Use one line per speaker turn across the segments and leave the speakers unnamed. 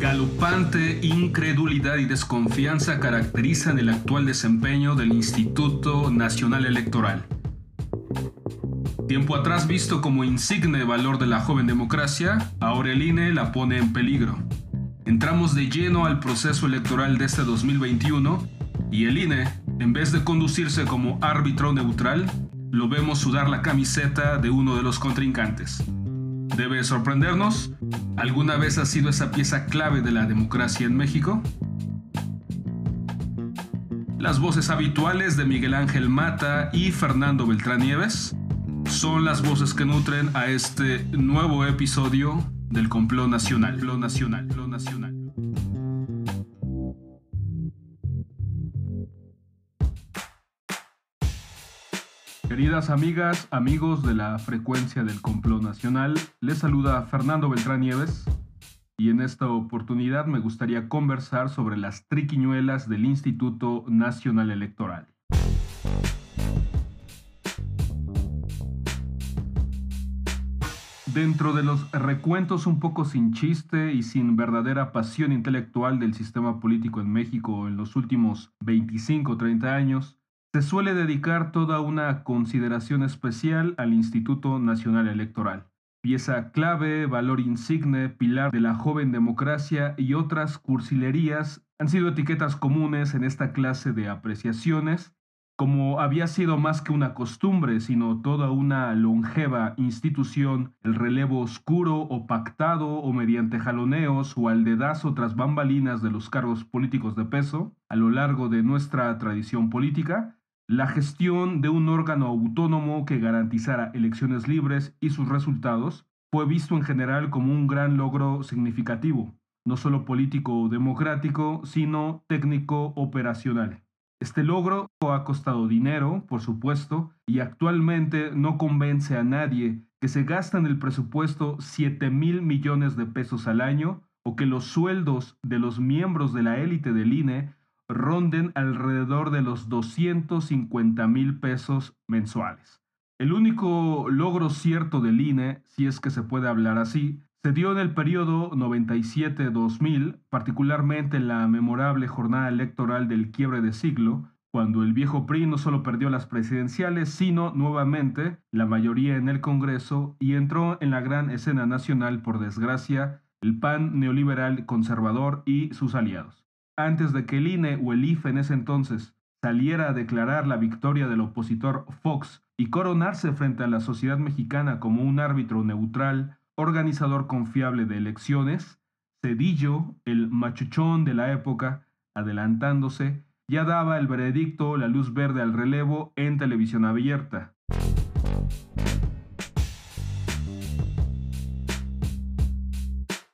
Galopante incredulidad y desconfianza caracterizan el actual desempeño del Instituto Nacional Electoral. Tiempo atrás visto como insigne valor de la joven democracia, ahora el INE la pone en peligro. Entramos de lleno al proceso electoral de este 2021 y el INE, en vez de conducirse como árbitro neutral, lo vemos sudar la camiseta de uno de los contrincantes. ¿Debe sorprendernos? ¿Alguna vez ha sido esa pieza clave de la democracia en México? Las voces habituales de Miguel Ángel Mata y Fernando Beltrán Nieves son las voces que nutren a este nuevo episodio del complot nacional. Lo nacional, lo nacional. Queridas amigas, amigos de la frecuencia del complot nacional, les saluda Fernando Beltrán Nieves y en esta oportunidad me gustaría conversar sobre las triquiñuelas del Instituto Nacional Electoral. Dentro de los recuentos un poco sin chiste y sin verdadera pasión intelectual del sistema político en México en los últimos 25 o 30 años, se suele dedicar toda una consideración especial al Instituto Nacional Electoral, pieza clave, valor insigne, pilar de la joven democracia y otras cursilerías. Han sido etiquetas comunes en esta clase de apreciaciones, como había sido más que una costumbre, sino toda una longeva institución, el relevo oscuro o pactado o mediante jaloneos o al dedazo tras bambalinas de los cargos políticos de peso a lo largo de nuestra tradición política, la gestión de un órgano autónomo que garantizara elecciones libres y sus resultados fue visto en general como un gran logro significativo, no solo político o democrático, sino técnico operacional. Este logro ha costado dinero, por supuesto, y actualmente no convence a nadie que se gasta en el presupuesto 7 mil millones de pesos al año o que los sueldos de los miembros de la élite del INE ronden alrededor de los 250 mil pesos mensuales. El único logro cierto del INE, si es que se puede hablar así, se dio en el periodo 97-2000, particularmente en la memorable jornada electoral del quiebre de siglo, cuando el viejo PRI no solo perdió las presidenciales, sino nuevamente la mayoría en el Congreso y entró en la gran escena nacional, por desgracia, el PAN neoliberal conservador y sus aliados antes de que el INE o el IFE en ese entonces saliera a declarar la victoria del opositor Fox y coronarse frente a la sociedad mexicana como un árbitro neutral, organizador confiable de elecciones, Cedillo, el machuchón de la época, adelantándose, ya daba el veredicto la luz verde al relevo en televisión abierta.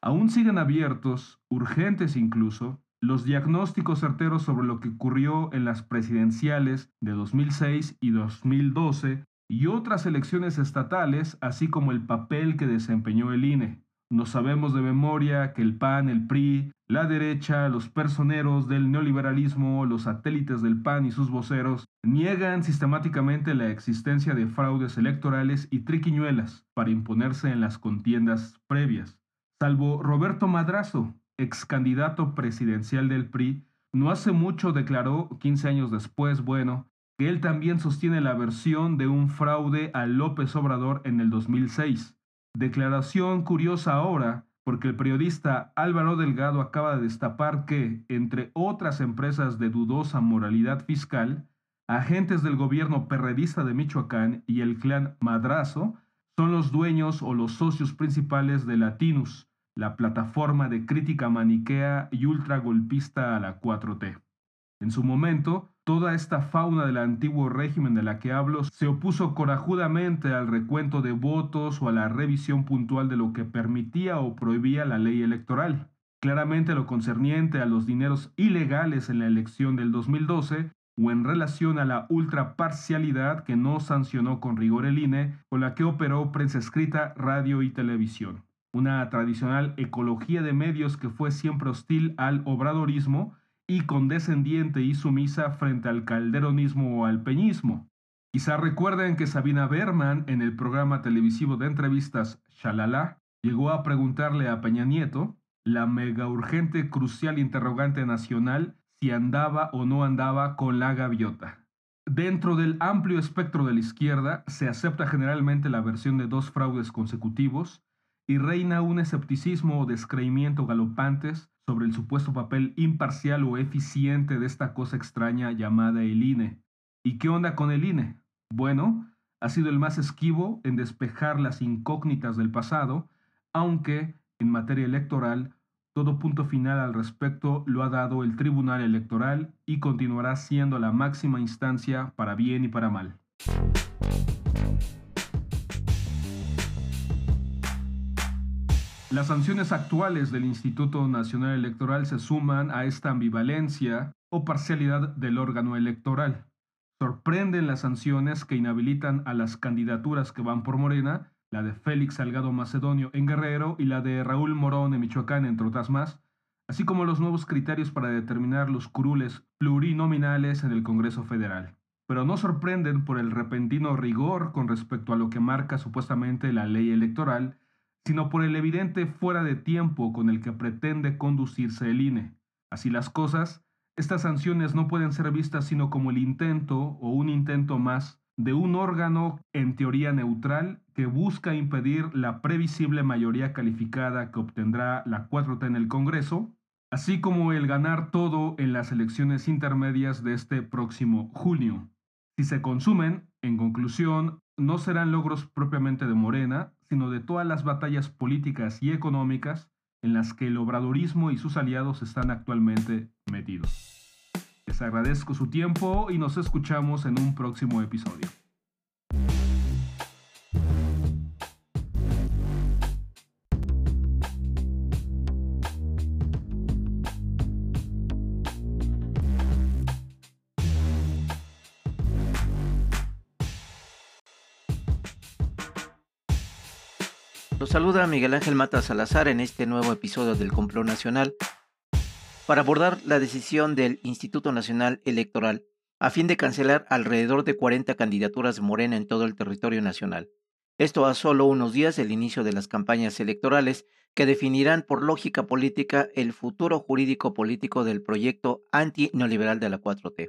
Aún siguen abiertos, urgentes incluso, los diagnósticos certeros sobre lo que ocurrió en las presidenciales de 2006 y 2012 y otras elecciones estatales, así como el papel que desempeñó el INE. No sabemos de memoria que el PAN, el PRI, la derecha, los personeros del neoliberalismo, los satélites del PAN y sus voceros niegan sistemáticamente la existencia de fraudes electorales y triquiñuelas para imponerse en las contiendas previas. Salvo Roberto Madrazo, ex candidato presidencial del PRI, no hace mucho declaró, 15 años después, bueno, que él también sostiene la versión de un fraude a López Obrador en el 2006. Declaración curiosa ahora, porque el periodista Álvaro Delgado acaba de destapar que, entre otras empresas de dudosa moralidad fiscal, agentes del gobierno perredista de Michoacán y el clan Madrazo son los dueños o los socios principales de Latinus, la plataforma de crítica maniquea y ultragolpista a la 4T. En su momento, toda esta fauna del antiguo régimen de la que hablo se opuso corajudamente al recuento de votos o a la revisión puntual de lo que permitía o prohibía la ley electoral. Claramente lo concerniente a los dineros ilegales en la elección del 2012 o en relación a la ultraparcialidad que no sancionó con rigor el INE, con la que operó prensa escrita, radio y televisión una tradicional ecología de medios que fue siempre hostil al obradorismo y condescendiente y sumisa frente al calderonismo o al peñismo. Quizá recuerden que Sabina Berman en el programa televisivo de entrevistas Shalala llegó a preguntarle a Peña Nieto, la mega urgente crucial interrogante nacional si andaba o no andaba con la gaviota. Dentro del amplio espectro de la izquierda se acepta generalmente la versión de dos fraudes consecutivos y reina un escepticismo o descreimiento galopantes sobre el supuesto papel imparcial o eficiente de esta cosa extraña llamada el INE. ¿Y qué onda con el INE? Bueno, ha sido el más esquivo en despejar las incógnitas del pasado, aunque, en materia electoral, todo punto final al respecto lo ha dado el Tribunal Electoral y continuará siendo la máxima instancia para bien y para mal. Las sanciones actuales del Instituto Nacional Electoral se suman a esta ambivalencia o parcialidad del órgano electoral. Sorprenden las sanciones que inhabilitan a las candidaturas que van por Morena la de Félix Salgado Macedonio en Guerrero y la de Raúl Morón en Michoacán, entre otras más, así como los nuevos criterios para determinar los curules plurinominales en el Congreso Federal. Pero no sorprenden por el repentino rigor con respecto a lo que marca supuestamente la ley electoral, sino por el evidente fuera de tiempo con el que pretende conducirse el INE. Así las cosas, estas sanciones no pueden ser vistas sino como el intento o un intento más de un órgano en teoría neutral que busca impedir la previsible mayoría calificada que obtendrá la 4T en el Congreso, así como el ganar todo en las elecciones intermedias de este próximo junio. Si se consumen, en conclusión, no serán logros propiamente de Morena, sino de todas las batallas políticas y económicas en las que el obradorismo y sus aliados están actualmente metidos. Les agradezco su tiempo y nos escuchamos en un próximo episodio.
Los saluda Miguel Ángel Mata Salazar en este nuevo episodio del Complot Nacional para abordar la decisión del Instituto Nacional Electoral a fin de cancelar alrededor de 40 candidaturas de Morena en todo el territorio nacional. Esto a solo unos días del inicio de las campañas electorales que definirán por lógica política el futuro jurídico político del proyecto anti-neoliberal de la 4T.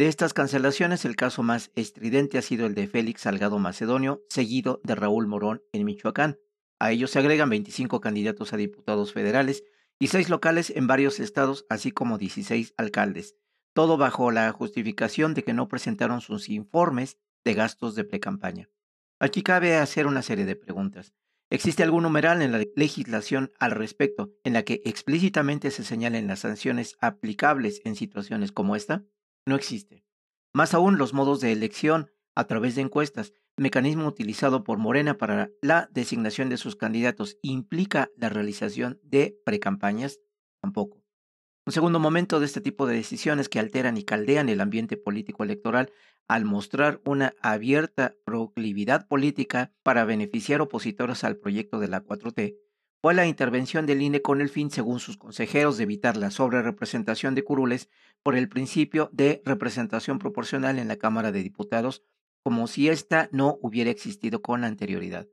De estas cancelaciones, el caso más estridente ha sido el de Félix Salgado Macedonio, seguido de Raúl Morón en Michoacán. A ellos se agregan 25 candidatos a diputados federales y 6 locales en varios estados, así como 16 alcaldes, todo bajo la justificación de que no presentaron sus informes de gastos de precampaña. Aquí cabe hacer una serie de preguntas. ¿Existe algún numeral en la legislación al respecto en la que explícitamente se señalen las sanciones aplicables en situaciones como esta? No existe. Más aún los modos de elección a través de encuestas, mecanismo utilizado por Morena para la designación de sus candidatos, implica la realización de precampañas, tampoco. Un segundo momento de este tipo de decisiones que alteran y caldean el ambiente político electoral al mostrar una abierta proclividad política para beneficiar opositores al proyecto de la 4T, fue la intervención del INE con el fin, según sus consejeros, de evitar la sobrerepresentación de curules por el principio de representación proporcional en la Cámara de Diputados, como si ésta no hubiera existido con anterioridad.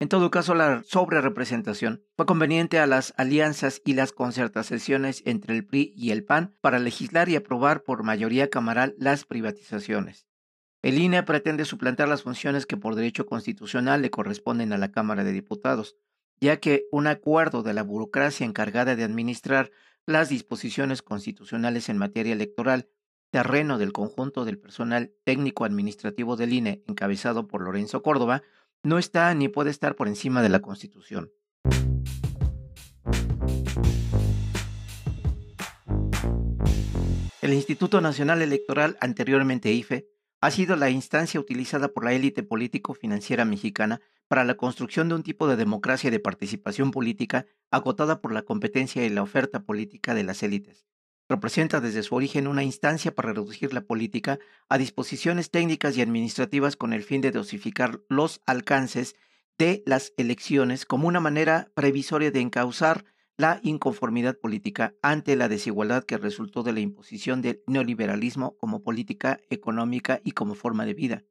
En todo caso, la sobrerepresentación fue conveniente a las alianzas y las concertaciones entre el PRI y el PAN para legislar y aprobar por mayoría camaral las privatizaciones. El INE pretende suplantar las funciones que por derecho constitucional le corresponden a la Cámara de Diputados, ya que un acuerdo de la burocracia encargada de administrar las disposiciones constitucionales en materia electoral, terreno del conjunto del personal técnico administrativo del INE encabezado por Lorenzo Córdoba, no está ni puede estar por encima de la Constitución. El Instituto Nacional Electoral, anteriormente IFE, ha sido la instancia utilizada por la élite político-financiera mexicana para la construcción de un tipo de democracia de participación política acotada por la competencia y la oferta política de las élites. Representa desde su origen una instancia para reducir la política a disposiciones técnicas y administrativas con el fin de dosificar los alcances de las elecciones como una manera previsoria de encauzar la inconformidad política ante la desigualdad que resultó de la imposición del neoliberalismo como política económica y como forma de vida.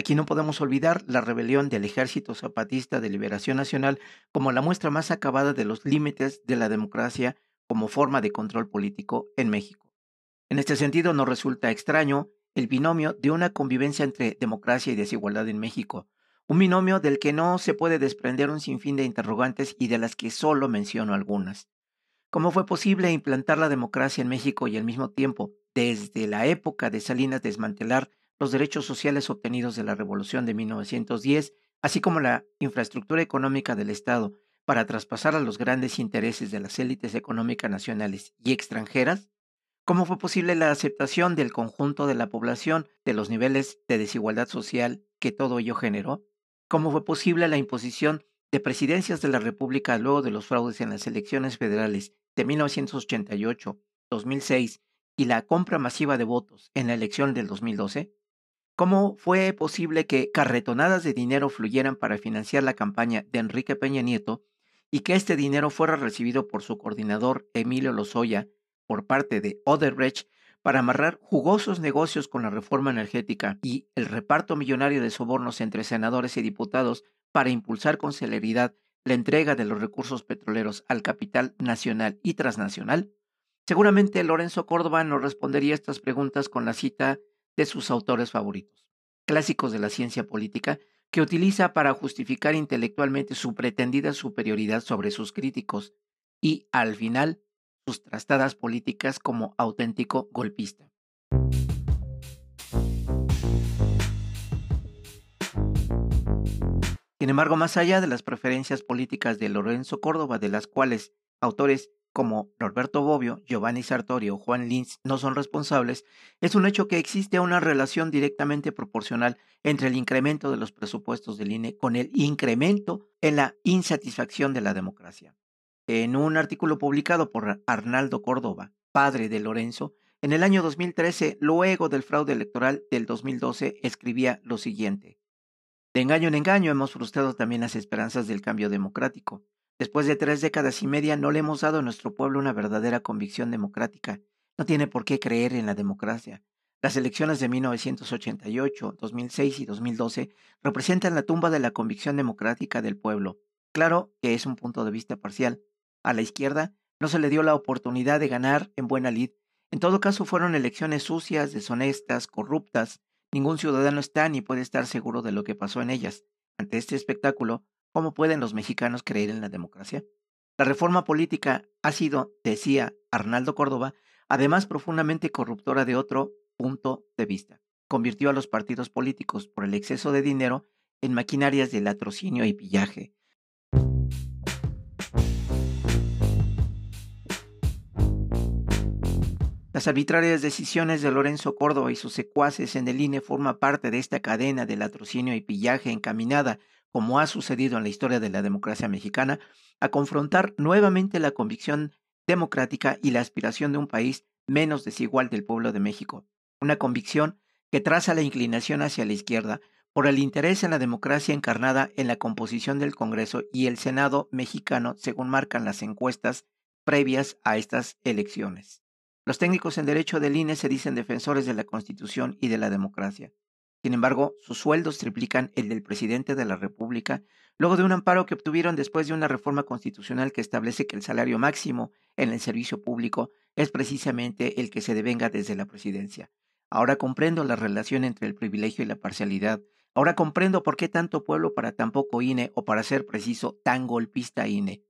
Aquí no podemos olvidar la rebelión del Ejército Zapatista de Liberación Nacional como la muestra más acabada de los límites de la democracia como forma de control político en México. En este sentido, nos resulta extraño el binomio de una convivencia entre democracia y desigualdad en México, un binomio del que no se puede desprender un sinfín de interrogantes y de las que solo menciono algunas. ¿Cómo fue posible implantar la democracia en México y al mismo tiempo, desde la época de Salinas, desmantelar los derechos sociales obtenidos de la Revolución de 1910, así como la infraestructura económica del Estado, para traspasar a los grandes intereses de las élites económicas nacionales y extranjeras? ¿Cómo fue posible la aceptación del conjunto de la población de los niveles de desigualdad social que todo ello generó? ¿Cómo fue posible la imposición de presidencias de la República luego de los fraudes en las elecciones federales de 1988, 2006 y la compra masiva de votos en la elección del 2012? ¿Cómo fue posible que carretonadas de dinero fluyeran para financiar la campaña de Enrique Peña Nieto y que este dinero fuera recibido por su coordinador Emilio Lozoya por parte de Odebrecht para amarrar jugosos negocios con la reforma energética y el reparto millonario de sobornos entre senadores y diputados para impulsar con celeridad la entrega de los recursos petroleros al capital nacional y transnacional? Seguramente Lorenzo Córdoba nos respondería estas preguntas con la cita de sus autores favoritos, clásicos de la ciencia política, que utiliza para justificar intelectualmente su pretendida superioridad sobre sus críticos y, al final, sus trastadas políticas como auténtico golpista. Sin embargo, más allá de las preferencias políticas de Lorenzo Córdoba, de las cuales autores como Norberto Bobbio, Giovanni Sartori o Juan Linz no son responsables, es un hecho que existe una relación directamente proporcional entre el incremento de los presupuestos del INE con el incremento en la insatisfacción de la democracia. En un artículo publicado por Arnaldo Córdoba, padre de Lorenzo, en el año 2013, luego del fraude electoral del 2012, escribía lo siguiente. De engaño en engaño hemos frustrado también las esperanzas del cambio democrático. Después de tres décadas y media no le hemos dado a nuestro pueblo una verdadera convicción democrática. No tiene por qué creer en la democracia. Las elecciones de 1988, 2006 y 2012 representan la tumba de la convicción democrática del pueblo. Claro que es un punto de vista parcial. A la izquierda no se le dio la oportunidad de ganar en buena lid. En todo caso fueron elecciones sucias, deshonestas, corruptas. Ningún ciudadano está ni puede estar seguro de lo que pasó en ellas. Ante este espectáculo, ¿Cómo pueden los mexicanos creer en la democracia? La reforma política ha sido, decía Arnaldo Córdoba, además profundamente corruptora de otro punto de vista. Convirtió a los partidos políticos por el exceso de dinero en maquinarias de latrocinio y pillaje. Las arbitrarias decisiones de Lorenzo Córdoba y sus secuaces en el INE forman parte de esta cadena de latrocinio y pillaje encaminada como ha sucedido en la historia de la democracia mexicana, a confrontar nuevamente la convicción democrática y la aspiración de un país menos desigual del pueblo de México. Una convicción que traza la inclinación hacia la izquierda por el interés en la democracia encarnada en la composición del Congreso y el Senado mexicano, según marcan las encuestas previas a estas elecciones. Los técnicos en derecho del INE se dicen defensores de la Constitución y de la democracia. Sin embargo, sus sueldos triplican el del presidente de la República, luego de un amparo que obtuvieron después de una reforma constitucional que establece que el salario máximo en el servicio público es precisamente el que se devenga desde la presidencia. Ahora comprendo la relación entre el privilegio y la parcialidad. Ahora comprendo por qué tanto pueblo para tan poco INE o para ser preciso, tan golpista INE.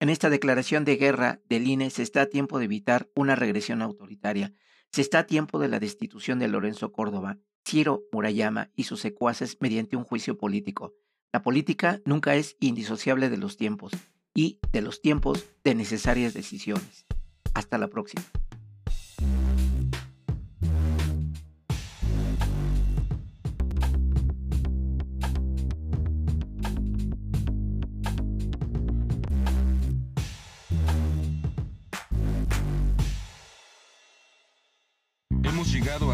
En esta declaración de guerra del INE se está a tiempo de evitar una regresión autoritaria. Se está a tiempo de la destitución de Lorenzo Córdoba Ciro Murayama y sus secuaces mediante un juicio político. La política nunca es indisociable de los tiempos y de los tiempos de necesarias decisiones. Hasta la próxima.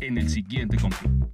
en el siguiente complot.